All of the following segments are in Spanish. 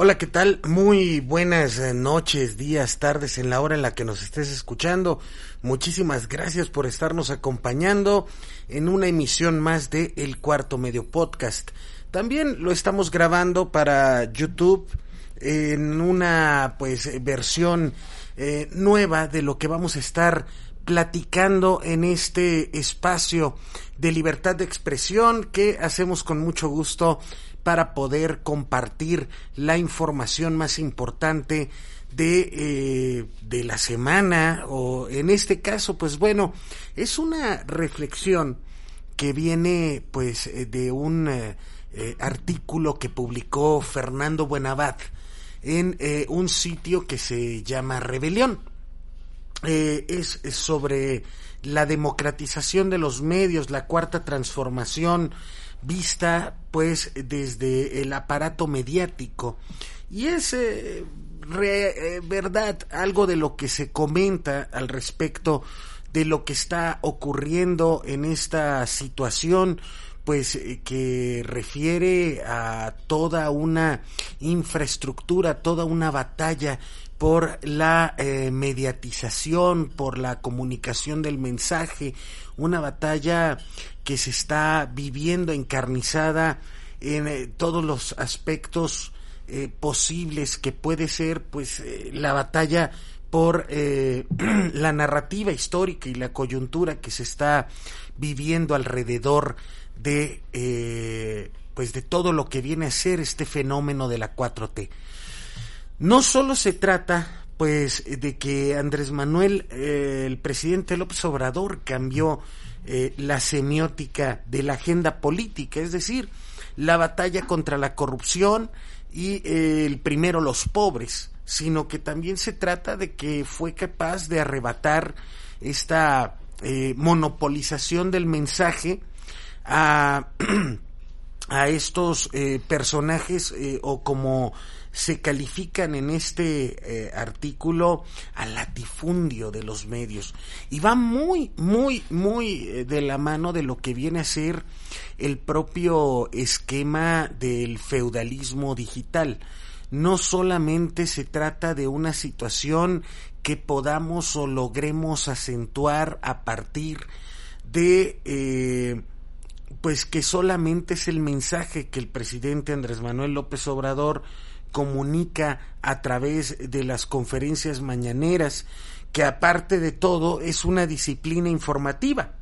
Hola, ¿qué tal? Muy buenas eh, noches, días, tardes en la hora en la que nos estés escuchando. Muchísimas gracias por estarnos acompañando en una emisión más de El Cuarto Medio Podcast. También lo estamos grabando para YouTube en una pues versión eh, nueva de lo que vamos a estar platicando en este espacio de libertad de expresión que hacemos con mucho gusto para poder compartir la información más importante de, eh, de la semana o en este caso pues bueno es una reflexión que viene pues eh, de un eh, artículo que publicó Fernando Buenabad en un sitio que se llama Rebelión. Es sobre la democratización de los medios, la cuarta transformación vista pues desde el aparato mediático. Y es eh, eh, verdad algo de lo que se comenta al respecto de lo que está ocurriendo en esta situación pues eh, que refiere a toda una infraestructura, toda una batalla por la eh, mediatización, por la comunicación del mensaje, una batalla que se está viviendo encarnizada en eh, todos los aspectos posibles que puede ser pues la batalla por la narrativa histórica y la coyuntura que se está viviendo alrededor de eh, pues de todo lo que viene a ser este fenómeno de la 4T. No solo se trata pues de que Andrés Manuel, eh, el presidente López Obrador, cambió eh, la semiótica de la agenda política, es decir, la batalla contra la corrupción y eh, el primero los pobres, sino que también se trata de que fue capaz de arrebatar esta monopolización del mensaje a, a estos eh, personajes eh, o como se califican en este eh, artículo al latifundio de los medios. Y va muy muy muy eh, de la mano de lo que viene a ser el propio esquema del feudalismo digital. No solamente se trata de una situación que podamos o logremos acentuar a partir de eh, pues que solamente es el mensaje que el presidente Andrés Manuel López Obrador comunica a través de las conferencias mañaneras, que aparte de todo es una disciplina informativa,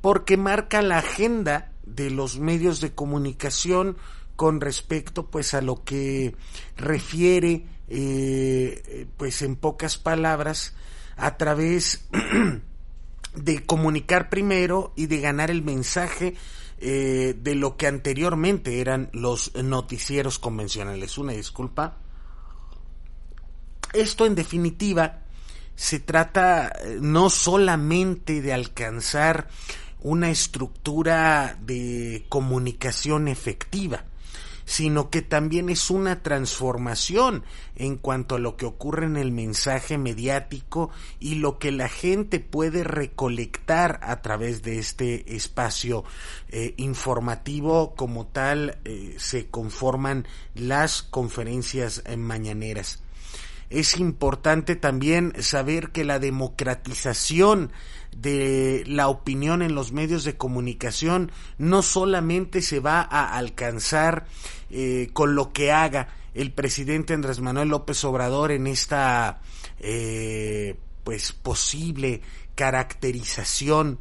porque marca la agenda de los medios de comunicación con respecto pues a lo que refiere eh, pues en pocas palabras a través de comunicar primero y de ganar el mensaje eh, de lo que anteriormente eran los noticieros convencionales. Una disculpa. Esto en definitiva se trata eh, no solamente de alcanzar una estructura de comunicación efectiva, sino que también es una transformación en cuanto a lo que ocurre en el mensaje mediático y lo que la gente puede recolectar a través de este espacio eh, informativo como tal eh, se conforman las conferencias eh, mañaneras. Es importante también saber que la democratización de la opinión en los medios de comunicación no solamente se va a alcanzar eh, con lo que haga el presidente Andrés Manuel López Obrador en esta eh, pues posible caracterización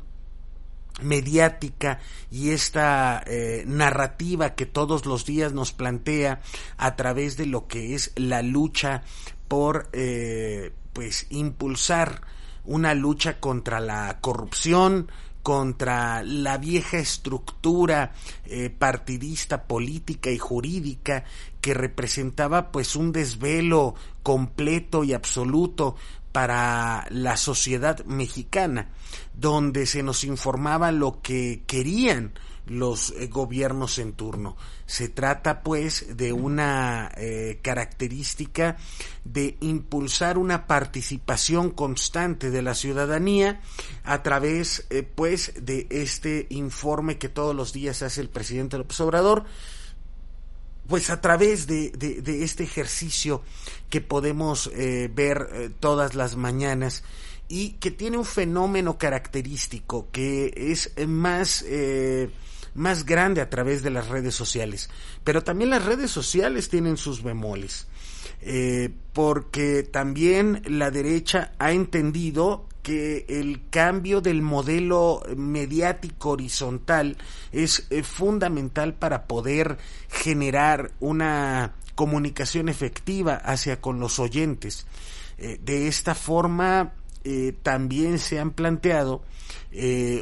mediática y esta eh, narrativa que todos los días nos plantea a través de lo que es la lucha por eh, pues impulsar una lucha contra la corrupción, contra la vieja estructura eh, partidista, política y jurídica que representaba pues un desvelo completo y absoluto para la sociedad mexicana, donde se nos informaba lo que querían los eh, gobiernos en turno. Se trata pues de una eh, característica de impulsar una participación constante de la ciudadanía a través eh, pues de este informe que todos los días hace el presidente López Obrador pues a través de, de, este ejercicio que podemos ver todas las mañanas y que tiene un fenómeno característico que es más más grande a través de las redes sociales. Pero también las redes sociales tienen sus bemoles. Eh, porque también la derecha ha entendido que el cambio del modelo mediático horizontal es eh, fundamental para poder generar una comunicación efectiva hacia con los oyentes. Eh, de esta forma también se han planteado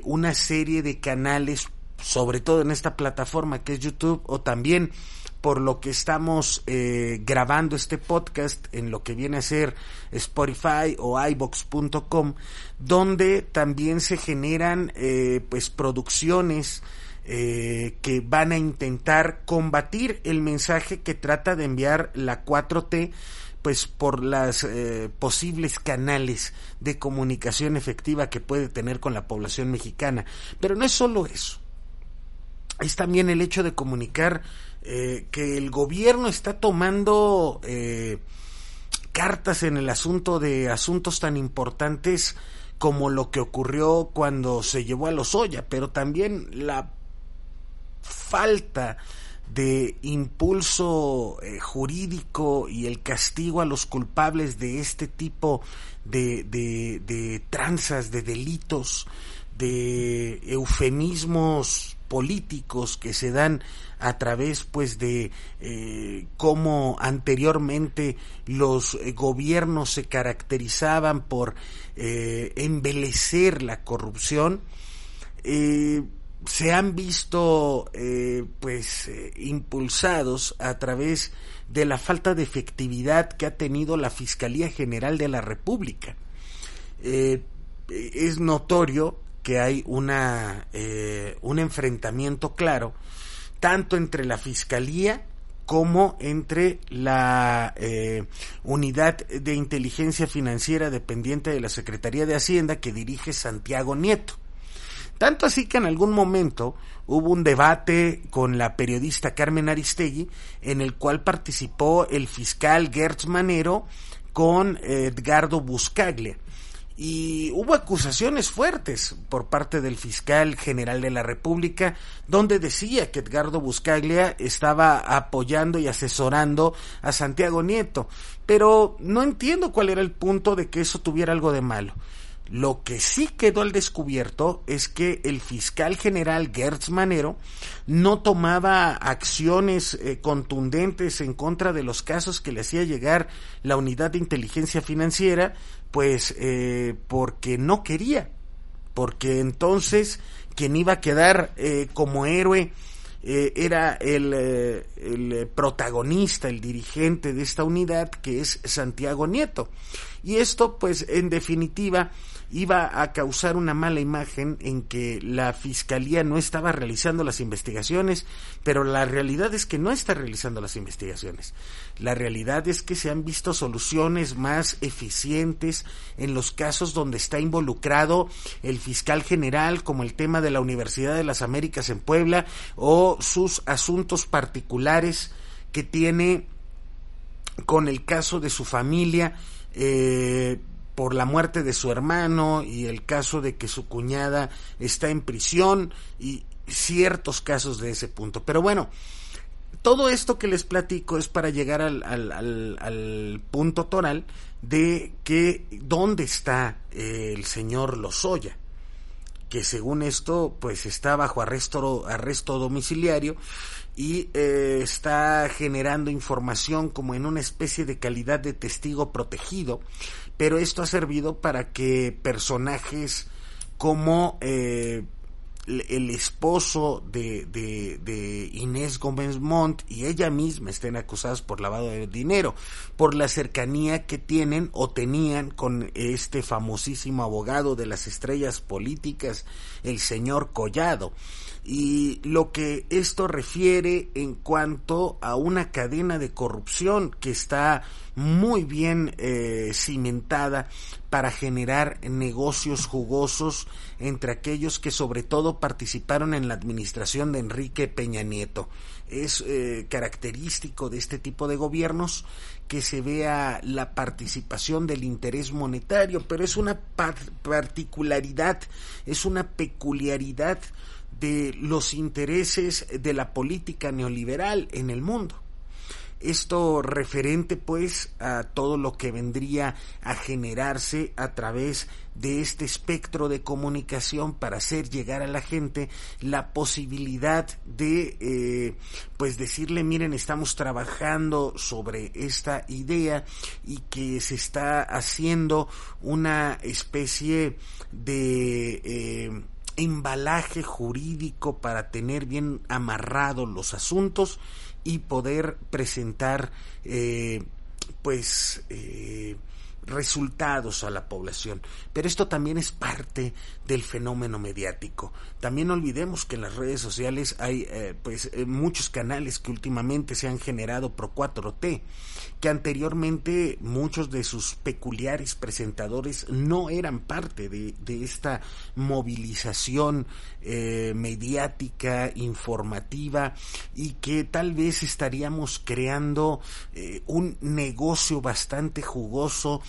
una serie de canales sobre todo en esta plataforma que es YouTube o también por lo que estamos eh, grabando este podcast en lo que viene a ser Spotify o iBox.com, donde también se generan eh, pues producciones eh, que van a intentar combatir el mensaje que trata de enviar la 4T pues por las posibles canales de comunicación efectiva que puede tener con la población mexicana. Pero no es solo eso es también el hecho de comunicar eh, que el gobierno está tomando eh, cartas en el asunto de asuntos tan importantes como lo que ocurrió cuando se llevó a los pero también la falta de impulso eh, jurídico y el castigo a los culpables de este tipo de, de, de tranzas, de delitos, de eufemismos políticos que se dan a través pues de eh, cómo anteriormente los eh, gobiernos se caracterizaban por eh, embelecer la corrupción se han visto pues impulsados a través de la falta de efectividad que ha tenido la Fiscalía General de la República es notorio que hay una, eh, un enfrentamiento claro tanto entre la Fiscalía como entre la eh, unidad de inteligencia financiera dependiente de la Secretaría de Hacienda que dirige Santiago Nieto. Tanto así que en algún momento hubo un debate con la periodista Carmen Aristegui en el cual participó el fiscal Gertz Manero con Edgardo Buscaglia y hubo acusaciones fuertes por parte del fiscal general de la República, donde decía que Edgardo Buscaglia estaba apoyando y asesorando a Santiago Nieto. Pero no entiendo cuál era el punto de que eso tuviera algo de malo. Lo que sí quedó al descubierto es que el fiscal general Gertz Manero no tomaba acciones eh, contundentes en contra de los casos que le hacía llegar la unidad de inteligencia financiera, pues eh, porque no quería, porque entonces quien iba a quedar eh, como héroe era el, el protagonista, el dirigente de esta unidad que es Santiago Nieto. Y esto, pues, en definitiva, iba a causar una mala imagen en que la fiscalía no estaba realizando las investigaciones, pero la realidad es que no está realizando las investigaciones. La realidad es que se han visto soluciones más eficientes en los casos donde está involucrado el fiscal general, como el tema de la Universidad de las Américas en Puebla, o sus asuntos particulares que tiene con el caso de su familia, eh, por la muerte de su hermano y el caso de que su cuñada está en prisión y ciertos casos de ese punto. Pero bueno, todo esto que les platico es para llegar al, al, punto toral de que dónde está el señor Lozoya, que según esto pues está bajo arresto, arresto domiciliario y eh, está generando información como en una especie de calidad de testigo protegido pero esto ha servido para que personajes como eh, el esposo de, de, Inés Gómez Montt y ella misma estén acusadas por lavado de dinero, por la cercanía que tienen o tenían con este famosísimo abogado de las estrellas políticas, el señor Collado. Y lo que esto refiere en cuanto a una cadena de corrupción que está muy bien eh, cimentada para generar negocios jugosos entre aquellos que sobre todo participaron en la administración de Enrique Peña Nieto. Es eh, característico de este tipo de gobiernos que se vea la participación del interés monetario, pero es una particularidad, es una peculiaridad de los intereses de la política neoliberal en el mundo. Esto referente pues a todo lo que vendría a generarse a través de este espectro de comunicación para hacer llegar a la gente la posibilidad de eh, pues decirle miren estamos trabajando sobre esta idea y que se está haciendo una especie de eh, embalaje jurídico para tener bien amarrados los asuntos y poder presentar eh, pues eh, resultados a la población. Pero esto también es parte del fenómeno mediático. También olvidemos que en las redes sociales hay eh, pues eh, muchos canales que últimamente se han generado pro 4T, que anteriormente muchos de sus peculiares presentadores no eran parte de, esta movilización eh, mediática, informativa y que tal vez estaríamos creando un negocio bastante jugoso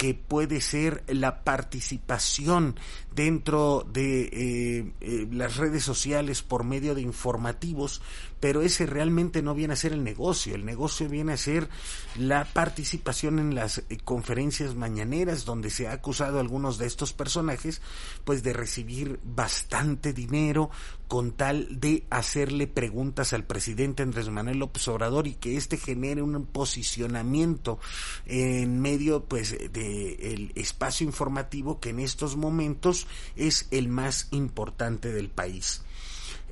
que puede ser la participación dentro de eh, eh, las redes sociales por medio de informativos, pero ese realmente no viene a ser el negocio, el negocio viene a ser la participación en las eh, conferencias mañaneras donde se ha acusado a algunos de estos personajes pues de recibir bastante dinero con tal de hacerle preguntas al presidente Andrés Manuel López Obrador y que éste genere un posicionamiento en medio pues de el espacio informativo que en estos momentos es el más importante del país.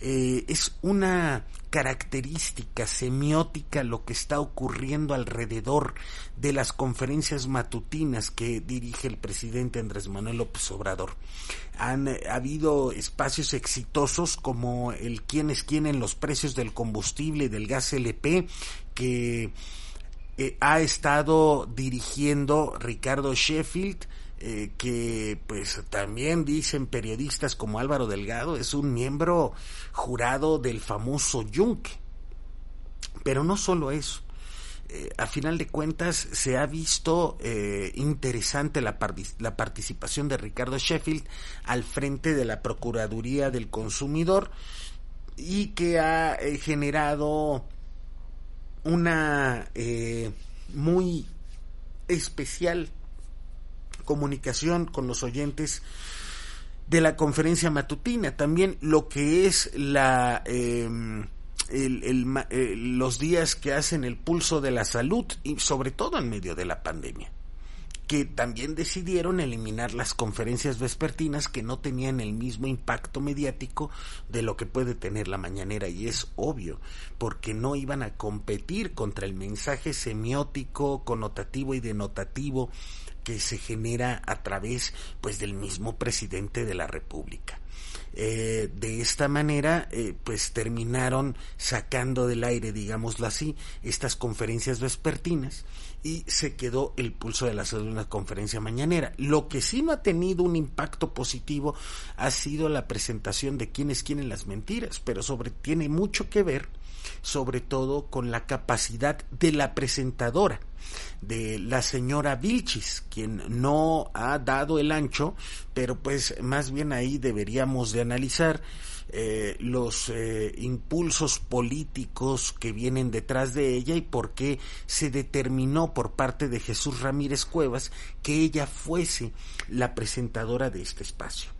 Eh, es una característica semiótica lo que está ocurriendo alrededor de las conferencias matutinas que dirige el presidente Andrés Manuel López Obrador. Han eh, habido espacios exitosos como el quién es quién en los precios del combustible y del gas LP que eh, ha estado dirigiendo Ricardo Sheffield eh, que pues también dicen periodistas como Álvaro Delgado es un miembro jurado del famoso Yunque. Pero no solo eso. Eh, a final de cuentas se ha visto eh, interesante la, la, participación de Ricardo Sheffield al frente de la Procuraduría del Consumidor y que ha generado una muy especial comunicación con los oyentes de la conferencia matutina, también lo que es la em, eh, los días que hacen el pulso de la salud y sobre todo en medio de la pandemia que también decidieron eliminar las conferencias vespertinas que no tenían el mismo impacto mediático de lo que puede tener la mañanera. Y es obvio porque no iban a competir contra el mensaje semiótico, connotativo y denotativo que se genera a través pues del mismo presidente de la República. Eh, de esta manera, eh, pues terminaron sacando del aire, digámoslo así, estas conferencias vespertinas y se quedó el pulso de la salud en la conferencia mañanera. Lo que sí no ha tenido un impacto positivo ha sido la presentación de quienes quieren las mentiras, pero sobre tiene mucho que ver sobre todo con la capacidad de la presentadora, de la señora Vilchis, quien no ha dado el ancho, pero pues más bien ahí deberíamos de analizar eh, los eh, impulsos políticos que vienen detrás de ella y por qué se determinó por parte de Jesús Ramírez Cuevas que ella fuese la presentadora de este espacio.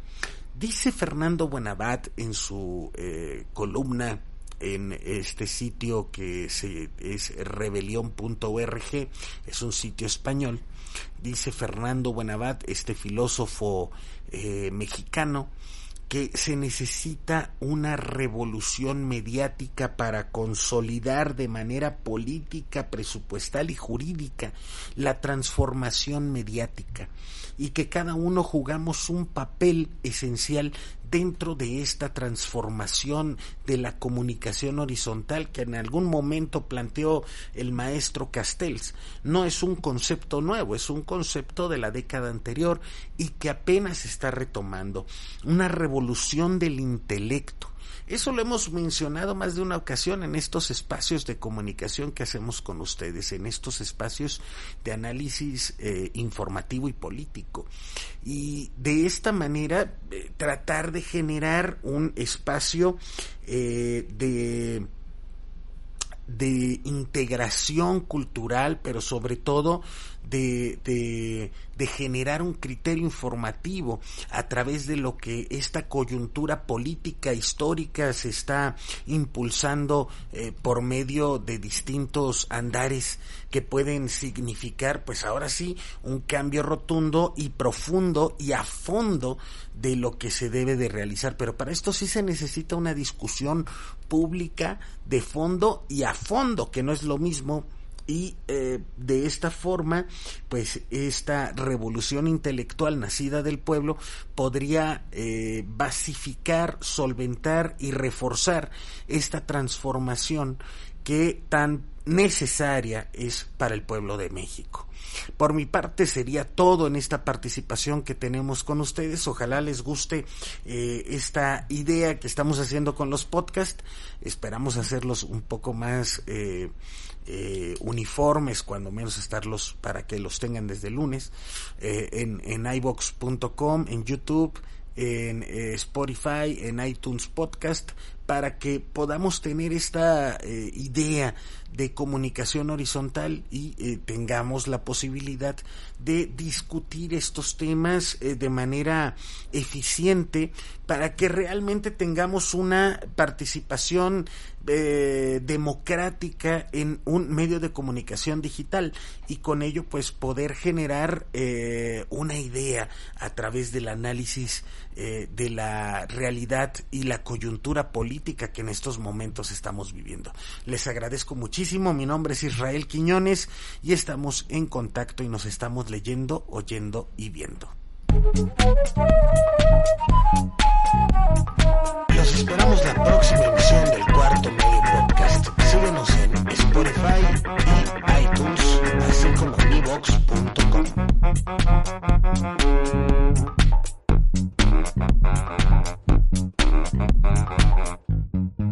Dice Fernando Buenabat en su eh, columna en este sitio que es rebelión.org, es un sitio español, dice Fernando Buenabad, este filósofo mexicano, que se necesita una revolución mediática para consolidar de manera política, presupuestal y jurídica la transformación mediática y que cada uno jugamos un papel esencial dentro de esta transformación de la comunicación horizontal que en algún momento planteó el maestro Castells. No es un concepto nuevo, es un concepto de la década anterior y que apenas está retomando. Una revolución del intelecto eso lo hemos mencionado más de una ocasión en estos espacios de comunicación que hacemos con ustedes, en estos espacios de análisis eh, informativo y político. Y de esta manera eh, tratar de generar un espacio eh, de de integración cultural, pero sobre todo de, de, de, generar un criterio informativo a través de lo que esta coyuntura política histórica se está impulsando eh, por medio de distintos andares que pueden significar, pues ahora sí, un cambio rotundo y profundo y a fondo de lo que se debe de realizar. Pero para esto sí se necesita una discusión pública de fondo y a fondo, que no es lo mismo y eh, de esta forma, pues esta revolución intelectual nacida del pueblo podría eh, basificar, solventar y reforzar esta transformación que tan necesaria es para el pueblo de México. Por mi parte sería todo en esta participación que tenemos con ustedes. Ojalá les guste eh, esta idea que estamos haciendo con los podcasts. Esperamos hacerlos un poco más eh, eh, uniformes, cuando menos estarlos para que los tengan desde el lunes, en, en ibox.com, en YouTube en Spotify, en iTunes Podcast, para que podamos tener esta eh, idea de comunicación horizontal y eh, tengamos la posibilidad de discutir estos temas eh, de manera eficiente para que realmente tengamos una participación democrática en un medio de comunicación digital y con ello pues poder generar una idea a través del análisis de la realidad y la coyuntura política que en estos momentos estamos viviendo. Les agradezco muchísimo, mi nombre es Israel Quiñones y estamos en contacto y nos estamos leyendo, oyendo y viendo. Los esperamos la próxima emisión del Cuarto Medio Podcast. Síguenos en Spotify y iTunes, así como en Thank you.